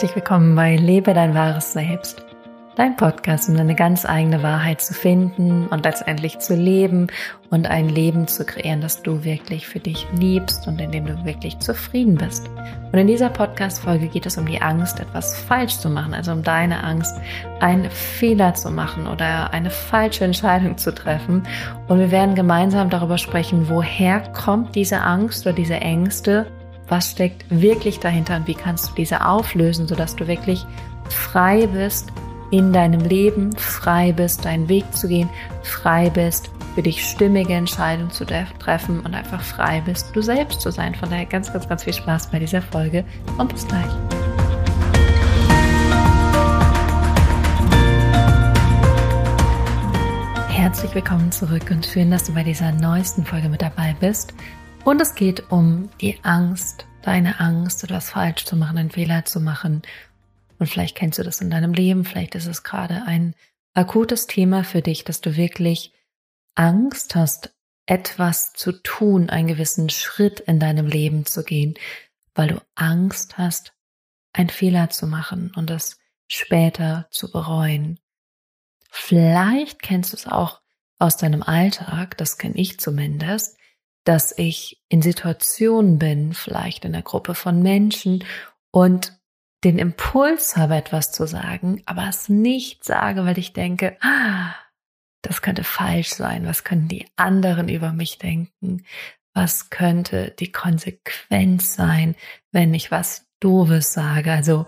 Herzlich willkommen bei Lebe dein wahres Selbst. Dein Podcast, um deine ganz eigene Wahrheit zu finden und letztendlich zu leben und ein Leben zu kreieren, das du wirklich für dich liebst und in dem du wirklich zufrieden bist. Und in dieser Podcast-Folge geht es um die Angst, etwas falsch zu machen, also um deine Angst, einen Fehler zu machen oder eine falsche Entscheidung zu treffen. Und wir werden gemeinsam darüber sprechen, woher kommt diese Angst oder diese Ängste was steckt wirklich dahinter und wie kannst du diese auflösen, sodass du wirklich frei bist in deinem Leben, frei bist, deinen Weg zu gehen, frei bist, für dich stimmige Entscheidungen zu treffen und einfach frei bist, du selbst zu sein. Von daher ganz, ganz, ganz viel Spaß bei dieser Folge und bis gleich. Herzlich willkommen zurück und schön, dass du bei dieser neuesten Folge mit dabei bist. Und es geht um die Angst, deine Angst, etwas falsch zu machen, einen Fehler zu machen. Und vielleicht kennst du das in deinem Leben, vielleicht ist es gerade ein akutes Thema für dich, dass du wirklich Angst hast, etwas zu tun, einen gewissen Schritt in deinem Leben zu gehen, weil du Angst hast, einen Fehler zu machen und das später zu bereuen. Vielleicht kennst du es auch aus deinem Alltag, das kenne ich zumindest, dass ich in Situationen bin, vielleicht in einer Gruppe von Menschen und den Impuls habe, etwas zu sagen, aber es nicht sage, weil ich denke, ah, das könnte falsch sein, was können die anderen über mich denken, was könnte die Konsequenz sein, wenn ich was Doofes sage, also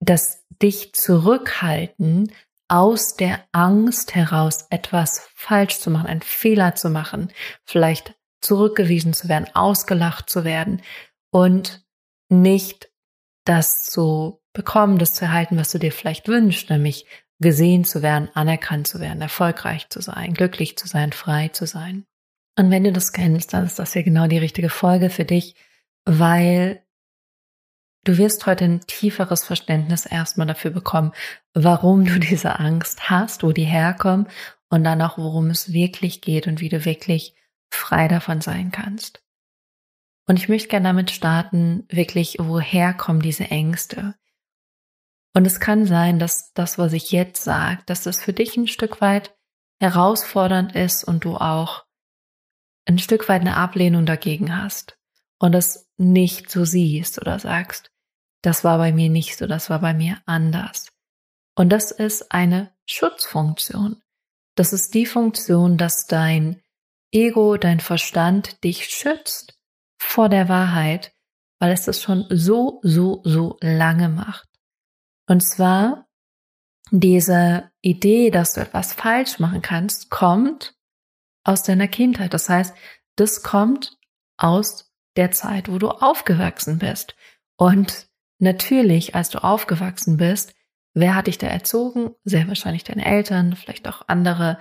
das dich zurückhalten, aus der Angst heraus etwas falsch zu machen, einen Fehler zu machen, vielleicht zurückgewiesen zu werden, ausgelacht zu werden und nicht das zu bekommen, das zu erhalten, was du dir vielleicht wünschst, nämlich gesehen zu werden, anerkannt zu werden, erfolgreich zu sein, glücklich zu sein, frei zu sein. Und wenn du das kennst, dann ist das ja genau die richtige Folge für dich, weil du wirst heute ein tieferes Verständnis erstmal dafür bekommen, warum du diese Angst hast, wo die herkommen und dann auch, worum es wirklich geht und wie du wirklich frei davon sein kannst. Und ich möchte gerne damit starten, wirklich, woher kommen diese Ängste? Und es kann sein, dass das, was ich jetzt sage, dass das für dich ein Stück weit herausfordernd ist und du auch ein Stück weit eine Ablehnung dagegen hast und es nicht so siehst oder sagst, das war bei mir nicht so, das war bei mir anders. Und das ist eine Schutzfunktion. Das ist die Funktion, dass dein Ego, dein Verstand dich schützt vor der Wahrheit, weil es das schon so, so, so lange macht. Und zwar diese Idee, dass du etwas falsch machen kannst, kommt aus deiner Kindheit. Das heißt, das kommt aus der Zeit, wo du aufgewachsen bist. Und natürlich, als du aufgewachsen bist, wer hat dich da erzogen? Sehr wahrscheinlich deine Eltern, vielleicht auch andere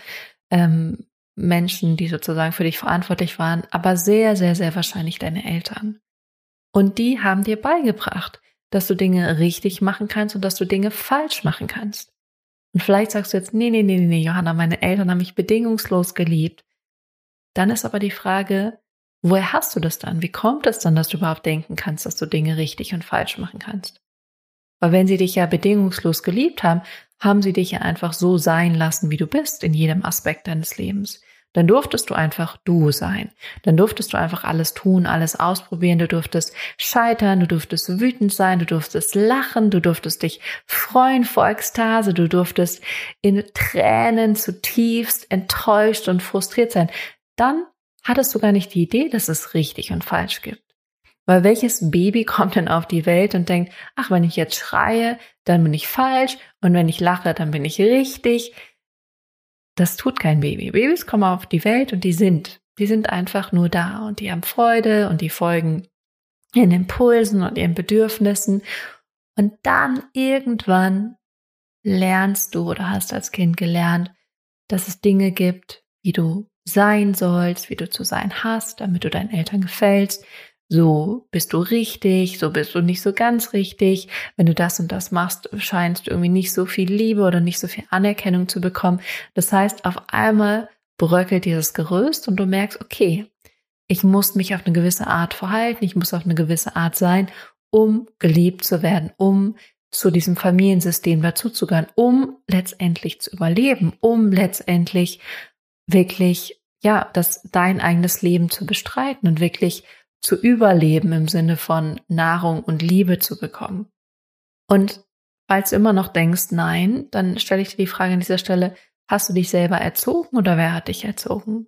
ähm, Menschen, die sozusagen für dich verantwortlich waren, aber sehr, sehr, sehr wahrscheinlich deine Eltern. Und die haben dir beigebracht, dass du Dinge richtig machen kannst und dass du Dinge falsch machen kannst. Und vielleicht sagst du jetzt, nee, nee, nee, nee, Johanna, meine Eltern haben mich bedingungslos geliebt. Dann ist aber die Frage, woher hast du das dann? Wie kommt es dann, dass du überhaupt denken kannst, dass du Dinge richtig und falsch machen kannst? Weil wenn sie dich ja bedingungslos geliebt haben, haben sie dich ja einfach so sein lassen, wie du bist in jedem Aspekt deines Lebens. Dann durftest du einfach du sein. Dann durftest du einfach alles tun, alles ausprobieren. Du durftest scheitern, du durftest wütend sein, du durftest lachen, du durftest dich freuen vor Ekstase, du durftest in Tränen zutiefst enttäuscht und frustriert sein. Dann hattest du gar nicht die Idee, dass es richtig und falsch gibt. Weil welches Baby kommt denn auf die Welt und denkt, ach, wenn ich jetzt schreie, dann bin ich falsch und wenn ich lache, dann bin ich richtig. Das tut kein Baby. Babys kommen auf die Welt und die sind, die sind einfach nur da und die haben Freude und die folgen ihren Impulsen und ihren Bedürfnissen. Und dann irgendwann lernst du oder hast als Kind gelernt, dass es Dinge gibt, wie du sein sollst, wie du zu sein hast, damit du deinen Eltern gefällst, so bist du richtig, so bist du nicht so ganz richtig. Wenn du das und das machst, scheinst du irgendwie nicht so viel Liebe oder nicht so viel Anerkennung zu bekommen. Das heißt, auf einmal bröckelt dieses Gerüst und du merkst, okay, ich muss mich auf eine gewisse Art verhalten, ich muss auf eine gewisse Art sein, um geliebt zu werden, um zu diesem Familiensystem dazuzugehören, um letztendlich zu überleben, um letztendlich wirklich, ja, das dein eigenes Leben zu bestreiten und wirklich zu überleben im Sinne von Nahrung und Liebe zu bekommen. Und falls du immer noch denkst, nein, dann stelle ich dir die Frage an dieser Stelle, hast du dich selber erzogen oder wer hat dich erzogen?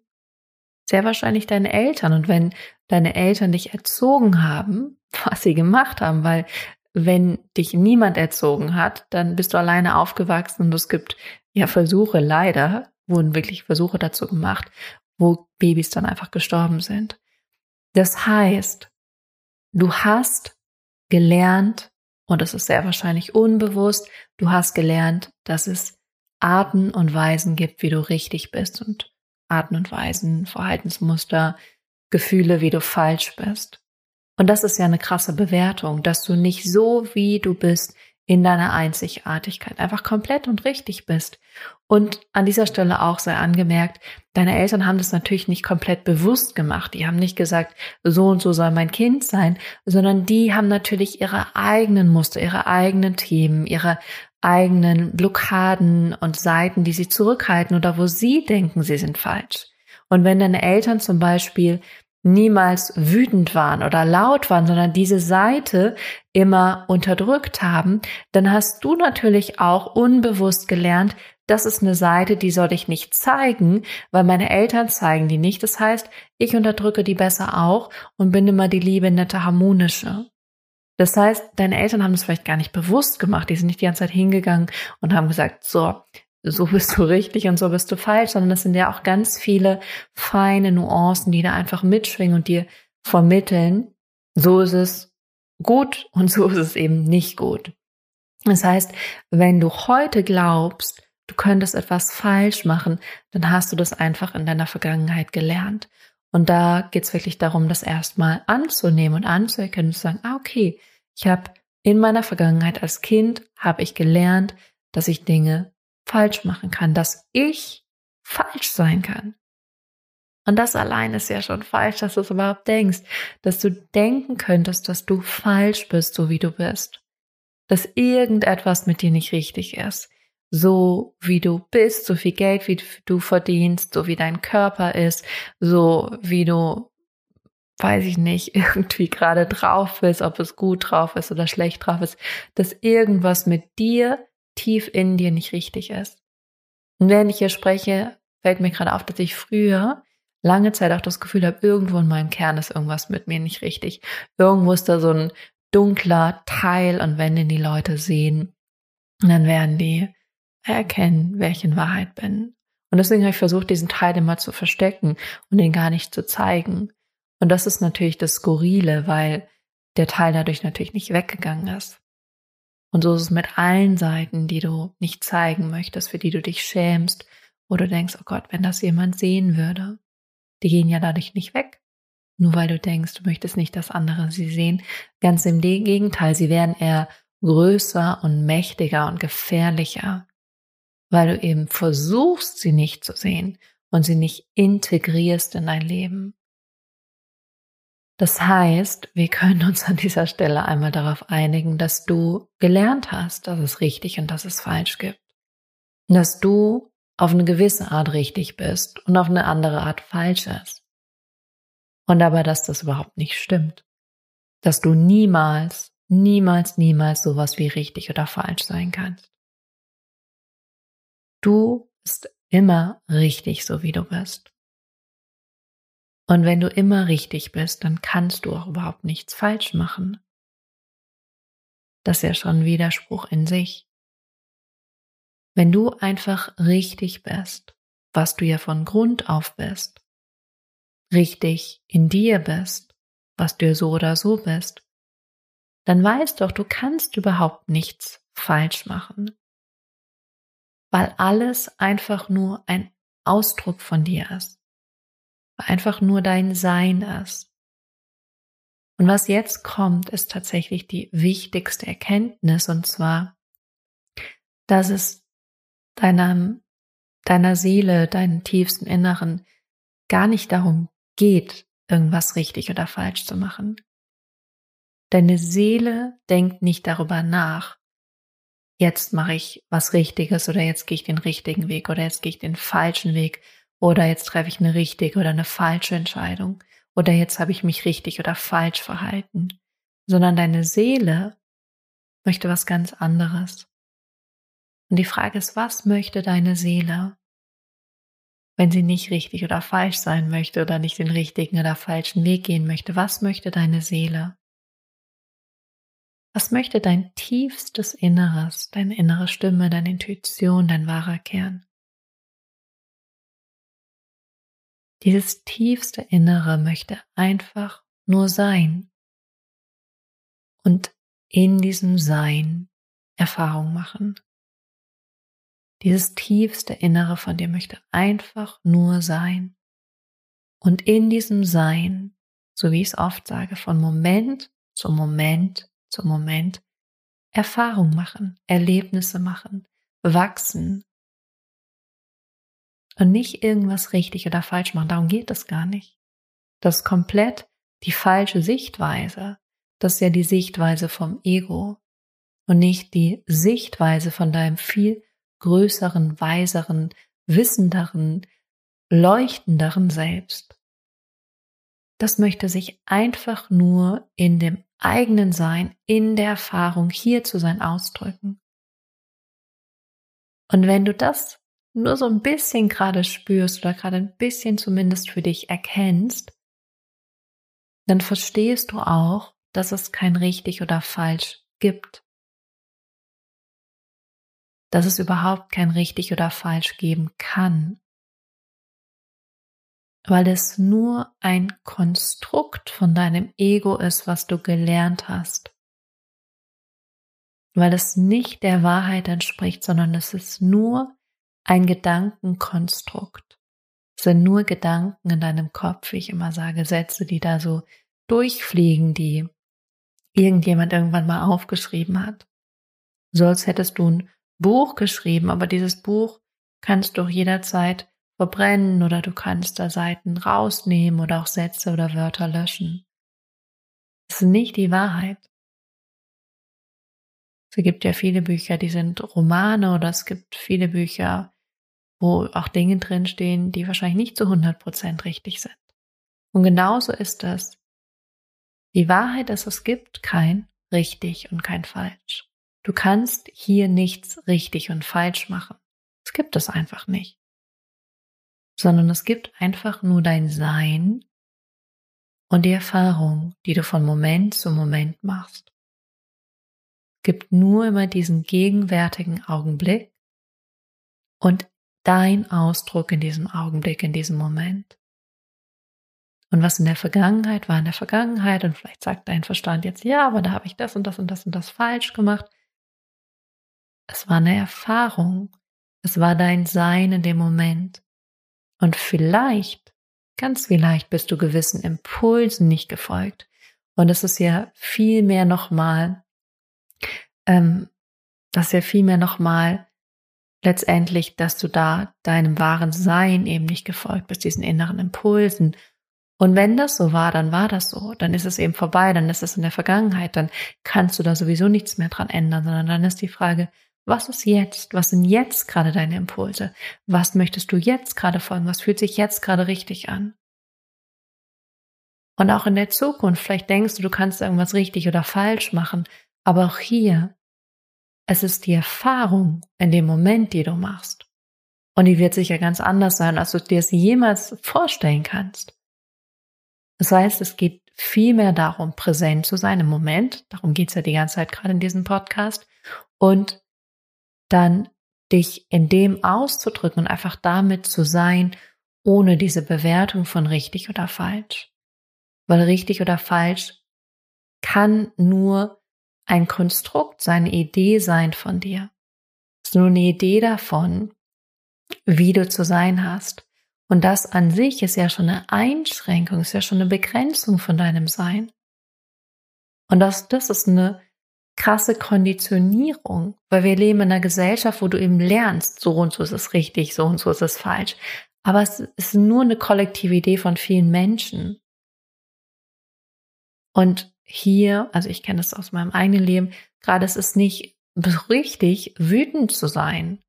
Sehr wahrscheinlich deine Eltern. Und wenn deine Eltern dich erzogen haben, was sie gemacht haben, weil wenn dich niemand erzogen hat, dann bist du alleine aufgewachsen und es gibt ja Versuche, leider wurden wirklich Versuche dazu gemacht, wo Babys dann einfach gestorben sind. Das heißt, du hast gelernt, und es ist sehr wahrscheinlich unbewusst, du hast gelernt, dass es Arten und Weisen gibt, wie du richtig bist und Arten und Weisen, Verhaltensmuster, Gefühle, wie du falsch bist. Und das ist ja eine krasse Bewertung, dass du nicht so, wie du bist, in deiner Einzigartigkeit einfach komplett und richtig bist. Und an dieser Stelle auch sei angemerkt, deine Eltern haben das natürlich nicht komplett bewusst gemacht. Die haben nicht gesagt, so und so soll mein Kind sein, sondern die haben natürlich ihre eigenen Muster, ihre eigenen Themen, ihre eigenen Blockaden und Seiten, die sie zurückhalten oder wo sie denken, sie sind falsch. Und wenn deine Eltern zum Beispiel niemals wütend waren oder laut waren, sondern diese Seite immer unterdrückt haben, dann hast du natürlich auch unbewusst gelernt, das ist eine Seite, die soll ich nicht zeigen, weil meine Eltern zeigen die nicht. Das heißt, ich unterdrücke die besser auch und bin immer die liebe, nette, harmonische. Das heißt, deine Eltern haben das vielleicht gar nicht bewusst gemacht. Die sind nicht die ganze Zeit hingegangen und haben gesagt, so, so bist du richtig und so bist du falsch, sondern es sind ja auch ganz viele feine Nuancen, die da einfach mitschwingen und dir vermitteln, so ist es gut und so ist es eben nicht gut. Das heißt, wenn du heute glaubst, du könntest etwas falsch machen, dann hast du das einfach in deiner Vergangenheit gelernt. Und da geht es wirklich darum, das erstmal anzunehmen und anzuerkennen und zu sagen, ah, okay, ich habe in meiner Vergangenheit als Kind, habe ich gelernt, dass ich Dinge falsch machen kann, dass ich falsch sein kann. Und das allein ist ja schon falsch, dass du es überhaupt denkst, dass du denken könntest, dass du falsch bist, so wie du bist, dass irgendetwas mit dir nicht richtig ist, so wie du bist, so viel Geld, wie du verdienst, so wie dein Körper ist, so wie du, weiß ich nicht, irgendwie gerade drauf bist, ob es gut drauf ist oder schlecht drauf ist, dass irgendwas mit dir tief in dir nicht richtig ist. Und während ich hier spreche, fällt mir gerade auf, dass ich früher lange Zeit auch das Gefühl habe, irgendwo in meinem Kern ist irgendwas mit mir nicht richtig. Irgendwo ist da so ein dunkler Teil und wenn den die Leute sehen, dann werden die erkennen, wer ich in Wahrheit bin. Und deswegen habe ich versucht, diesen Teil immer zu verstecken und den gar nicht zu zeigen. Und das ist natürlich das Skurrile, weil der Teil dadurch natürlich nicht weggegangen ist. Und so ist es mit allen Seiten, die du nicht zeigen möchtest, für die du dich schämst, wo du denkst, oh Gott, wenn das jemand sehen würde. Die gehen ja dadurch nicht weg. Nur weil du denkst, du möchtest nicht, dass andere sie sehen. Ganz im Gegenteil, sie werden eher größer und mächtiger und gefährlicher, weil du eben versuchst, sie nicht zu sehen und sie nicht integrierst in dein Leben. Das heißt, wir können uns an dieser Stelle einmal darauf einigen, dass du gelernt hast, dass es richtig und dass es falsch gibt. Dass du auf eine gewisse Art richtig bist und auf eine andere Art falsch ist. Und aber, dass das überhaupt nicht stimmt. Dass du niemals, niemals, niemals sowas wie richtig oder falsch sein kannst. Du bist immer richtig, so wie du bist. Und wenn du immer richtig bist, dann kannst du auch überhaupt nichts falsch machen. Das ist ja schon ein Widerspruch in sich. Wenn du einfach richtig bist, was du ja von Grund auf bist, richtig in dir bist, was du so oder so bist, dann weißt doch, du kannst überhaupt nichts falsch machen. Weil alles einfach nur ein Ausdruck von dir ist einfach nur dein Sein ist. Und was jetzt kommt, ist tatsächlich die wichtigste Erkenntnis, und zwar, dass es deiner, deiner Seele, deinem tiefsten Inneren gar nicht darum geht, irgendwas richtig oder falsch zu machen. Deine Seele denkt nicht darüber nach, jetzt mache ich was Richtiges oder jetzt gehe ich den richtigen Weg oder jetzt gehe ich den falschen Weg oder jetzt treffe ich eine richtige oder eine falsche Entscheidung oder jetzt habe ich mich richtig oder falsch verhalten, sondern deine Seele möchte was ganz anderes. Und die Frage ist, was möchte deine Seele? Wenn sie nicht richtig oder falsch sein möchte oder nicht den richtigen oder falschen Weg gehen möchte, was möchte deine Seele? Was möchte dein tiefstes Inneres, deine innere Stimme, deine Intuition, dein wahrer Kern? Dieses tiefste Innere möchte einfach nur sein und in diesem Sein Erfahrung machen. Dieses tiefste Innere von dir möchte einfach nur sein. Und in diesem Sein, so wie ich es oft sage, von Moment zu Moment zu Moment Erfahrung machen, Erlebnisse machen, wachsen. Und nicht irgendwas richtig oder falsch machen, darum geht es gar nicht. Das ist komplett die falsche Sichtweise. Das ist ja die Sichtweise vom Ego und nicht die Sichtweise von deinem viel größeren, weiseren, wissenderen, leuchtenderen Selbst. Das möchte sich einfach nur in dem eigenen Sein, in der Erfahrung hier zu sein ausdrücken. Und wenn du das nur so ein bisschen gerade spürst oder gerade ein bisschen zumindest für dich erkennst, dann verstehst du auch, dass es kein richtig oder falsch gibt dass es überhaupt kein richtig oder falsch geben kann, weil es nur ein Konstrukt von deinem Ego ist, was du gelernt hast, weil es nicht der Wahrheit entspricht, sondern es ist nur ein Gedankenkonstrukt. Es sind nur Gedanken in deinem Kopf, wie ich immer sage, Sätze, die da so durchfliegen, die irgendjemand irgendwann mal aufgeschrieben hat. So als hättest du ein Buch geschrieben, aber dieses Buch kannst du jederzeit verbrennen oder du kannst da Seiten rausnehmen oder auch Sätze oder Wörter löschen. Das ist nicht die Wahrheit. Es gibt ja viele Bücher, die sind Romane oder es gibt viele Bücher, wo auch Dinge drinstehen, die wahrscheinlich nicht zu 100% richtig sind. Und genauso ist das. Die Wahrheit ist, es gibt kein richtig und kein falsch. Du kannst hier nichts richtig und falsch machen. Es gibt es einfach nicht. Sondern es gibt einfach nur dein Sein und die Erfahrung, die du von Moment zu Moment machst. Es gibt nur immer diesen gegenwärtigen Augenblick und dein Ausdruck in diesem Augenblick, in diesem Moment. Und was in der Vergangenheit war in der Vergangenheit und vielleicht sagt dein Verstand jetzt, ja, aber da habe ich das und das und das und das falsch gemacht. Es war eine Erfahrung. Es war dein Sein in dem Moment. Und vielleicht, ganz vielleicht bist du gewissen Impulsen nicht gefolgt. Und es ist ja viel mehr nochmal, ähm, das ist ja viel mehr nochmal letztendlich, dass du da deinem wahren Sein eben nicht gefolgt bist, diesen inneren Impulsen. Und wenn das so war, dann war das so. Dann ist es eben vorbei, dann ist es in der Vergangenheit, dann kannst du da sowieso nichts mehr dran ändern, sondern dann ist die Frage, was ist jetzt? Was sind jetzt gerade deine Impulse? Was möchtest du jetzt gerade folgen? Was fühlt sich jetzt gerade richtig an? Und auch in der Zukunft, vielleicht denkst du, du kannst irgendwas richtig oder falsch machen, aber auch hier, es ist die Erfahrung in dem Moment, die du machst. Und die wird sicher ganz anders sein, als du dir es jemals vorstellen kannst. Das heißt, es geht viel mehr darum, präsent zu sein im Moment. Darum geht's ja die ganze Zeit gerade in diesem Podcast. Und dann dich in dem auszudrücken und einfach damit zu sein, ohne diese Bewertung von richtig oder falsch. Weil richtig oder falsch kann nur ein Konstrukt sein, eine Idee sein von dir. Es ist nur eine Idee davon, wie du zu sein hast. Und das an sich ist ja schon eine Einschränkung, ist ja schon eine Begrenzung von deinem Sein. Und das, das ist eine krasse Konditionierung, weil wir leben in einer Gesellschaft, wo du eben lernst, so und so ist es richtig, so und so ist es falsch. Aber es ist nur eine kollektive Idee von vielen Menschen. Und hier, also ich kenne das aus meinem eigenen Leben, gerade es ist nicht richtig wütend zu sein.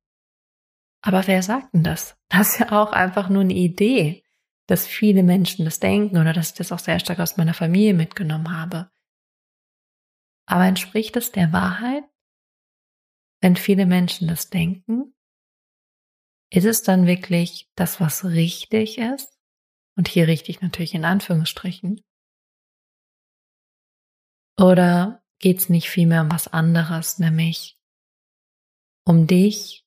Aber wer sagt denn das? Das ist ja auch einfach nur eine Idee, dass viele Menschen das denken oder dass ich das auch sehr stark aus meiner Familie mitgenommen habe. Aber entspricht es der Wahrheit? Wenn viele Menschen das denken, ist es dann wirklich das, was richtig ist? Und hier richtig natürlich in Anführungsstrichen. Oder geht es nicht vielmehr um was anderes, nämlich um dich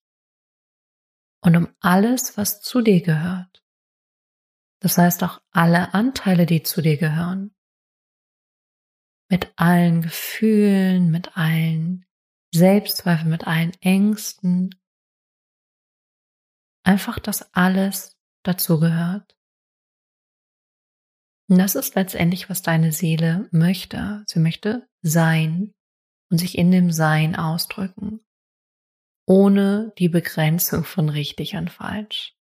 und um alles, was zu dir gehört. Das heißt auch alle Anteile, die zu dir gehören. Mit allen Gefühlen, mit allen Selbstzweifeln, mit allen Ängsten. Einfach, dass alles dazu gehört. Und das ist letztendlich, was deine Seele möchte. Sie möchte sein und sich in dem Sein ausdrücken, ohne die Begrenzung von richtig und falsch,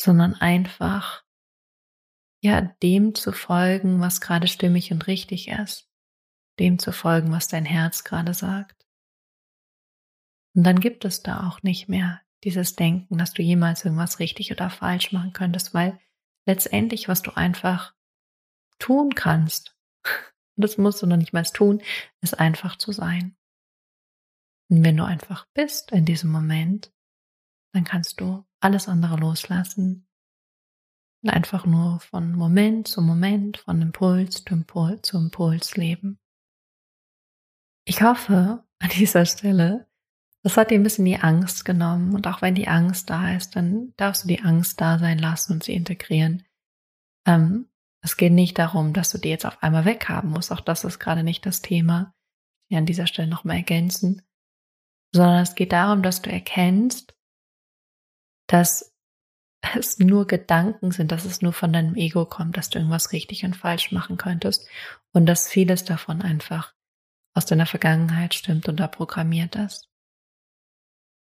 sondern einfach, ja, dem zu folgen, was gerade stimmig und richtig ist, dem zu folgen, was dein Herz gerade sagt. Und dann gibt es da auch nicht mehr dieses Denken, dass du jemals irgendwas richtig oder falsch machen könntest, weil letztendlich, was du einfach tun kannst, das musst du noch nicht mal tun, ist einfach zu sein. Und wenn du einfach bist in diesem Moment, dann kannst du alles andere loslassen und einfach nur von Moment zu Moment, von Impuls zu Impuls zu Impuls leben. Ich hoffe an dieser Stelle, das hat dir ein bisschen die Angst genommen. Und auch wenn die Angst da ist, dann darfst du die Angst da sein lassen und sie integrieren. Ähm, es geht nicht darum, dass du die jetzt auf einmal weghaben musst. Auch das ist gerade nicht das Thema. Ich an dieser Stelle nochmal ergänzen. Sondern es geht darum, dass du erkennst, dass es nur Gedanken sind, dass es nur von deinem Ego kommt, dass du irgendwas richtig und falsch machen könntest und dass vieles davon einfach aus deiner Vergangenheit stimmt und da programmiert ist.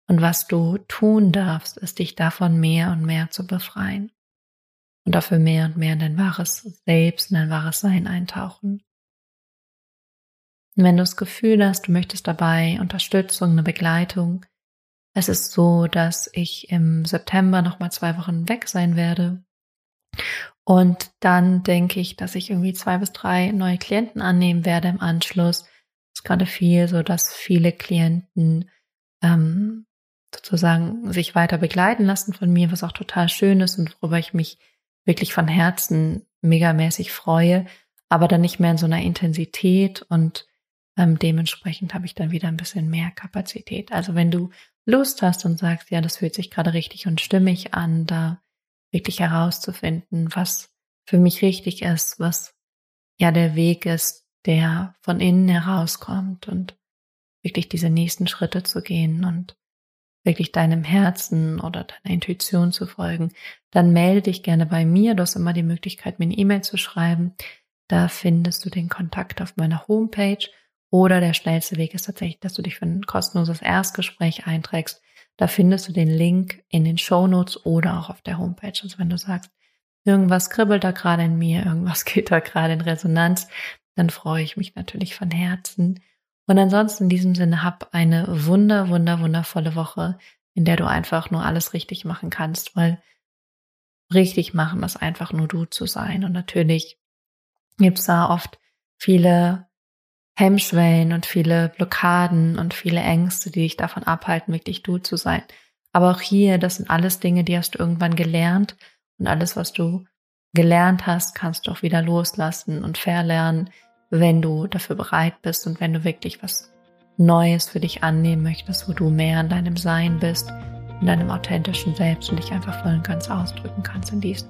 Und was du tun darfst, ist dich davon mehr und mehr zu befreien. Und dafür mehr und mehr in dein wahres Selbst, in dein wahres Sein eintauchen. Und wenn du das Gefühl hast, du möchtest dabei Unterstützung, eine Begleitung, es ist so, dass ich im September nochmal zwei Wochen weg sein werde. Und dann denke ich, dass ich irgendwie zwei bis drei neue Klienten annehmen werde im Anschluss. Es ist gerade viel so, dass viele Klienten ähm, sozusagen sich weiter begleiten lassen von mir, was auch total schön ist und worüber ich mich wirklich von Herzen megamäßig freue, aber dann nicht mehr in so einer Intensität und ähm, dementsprechend habe ich dann wieder ein bisschen mehr Kapazität. Also wenn du Lust hast und sagst, ja, das fühlt sich gerade richtig und stimmig an, da wirklich herauszufinden, was für mich richtig ist, was ja der Weg ist, der von innen herauskommt und wirklich diese nächsten Schritte zu gehen und wirklich deinem Herzen oder deiner Intuition zu folgen, dann melde dich gerne bei mir. Du hast immer die Möglichkeit, mir eine E-Mail zu schreiben. Da findest du den Kontakt auf meiner Homepage. Oder der schnellste Weg ist tatsächlich, dass du dich für ein kostenloses Erstgespräch einträgst. Da findest du den Link in den Show Notes oder auch auf der Homepage. Also wenn du sagst, irgendwas kribbelt da gerade in mir, irgendwas geht da gerade in Resonanz, dann freue ich mich natürlich von Herzen und ansonsten in diesem Sinne hab eine wunder, wunder, wundervolle Woche, in der du einfach nur alles richtig machen kannst, weil richtig machen ist einfach nur du zu sein. Und natürlich gibt's da oft viele Hemmschwellen und viele Blockaden und viele Ängste, die dich davon abhalten, wirklich du zu sein. Aber auch hier, das sind alles Dinge, die hast du irgendwann gelernt und alles, was du gelernt hast, kannst du auch wieder loslassen und verlernen, wenn du dafür bereit bist und wenn du wirklich was Neues für dich annehmen möchtest, wo du mehr in deinem Sein bist, in deinem authentischen Selbst und dich einfach voll und ganz ausdrücken kannst in diesem.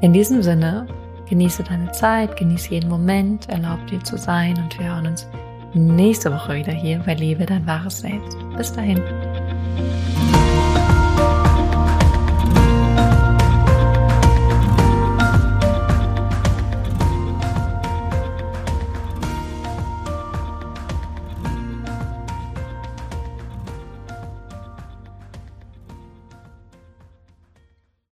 In diesem Sinne, genieße deine Zeit, genieße jeden Moment, erlaub dir zu sein und wir hören uns nächste Woche wieder hier bei Liebe, dein wahres Selbst. Bis dahin.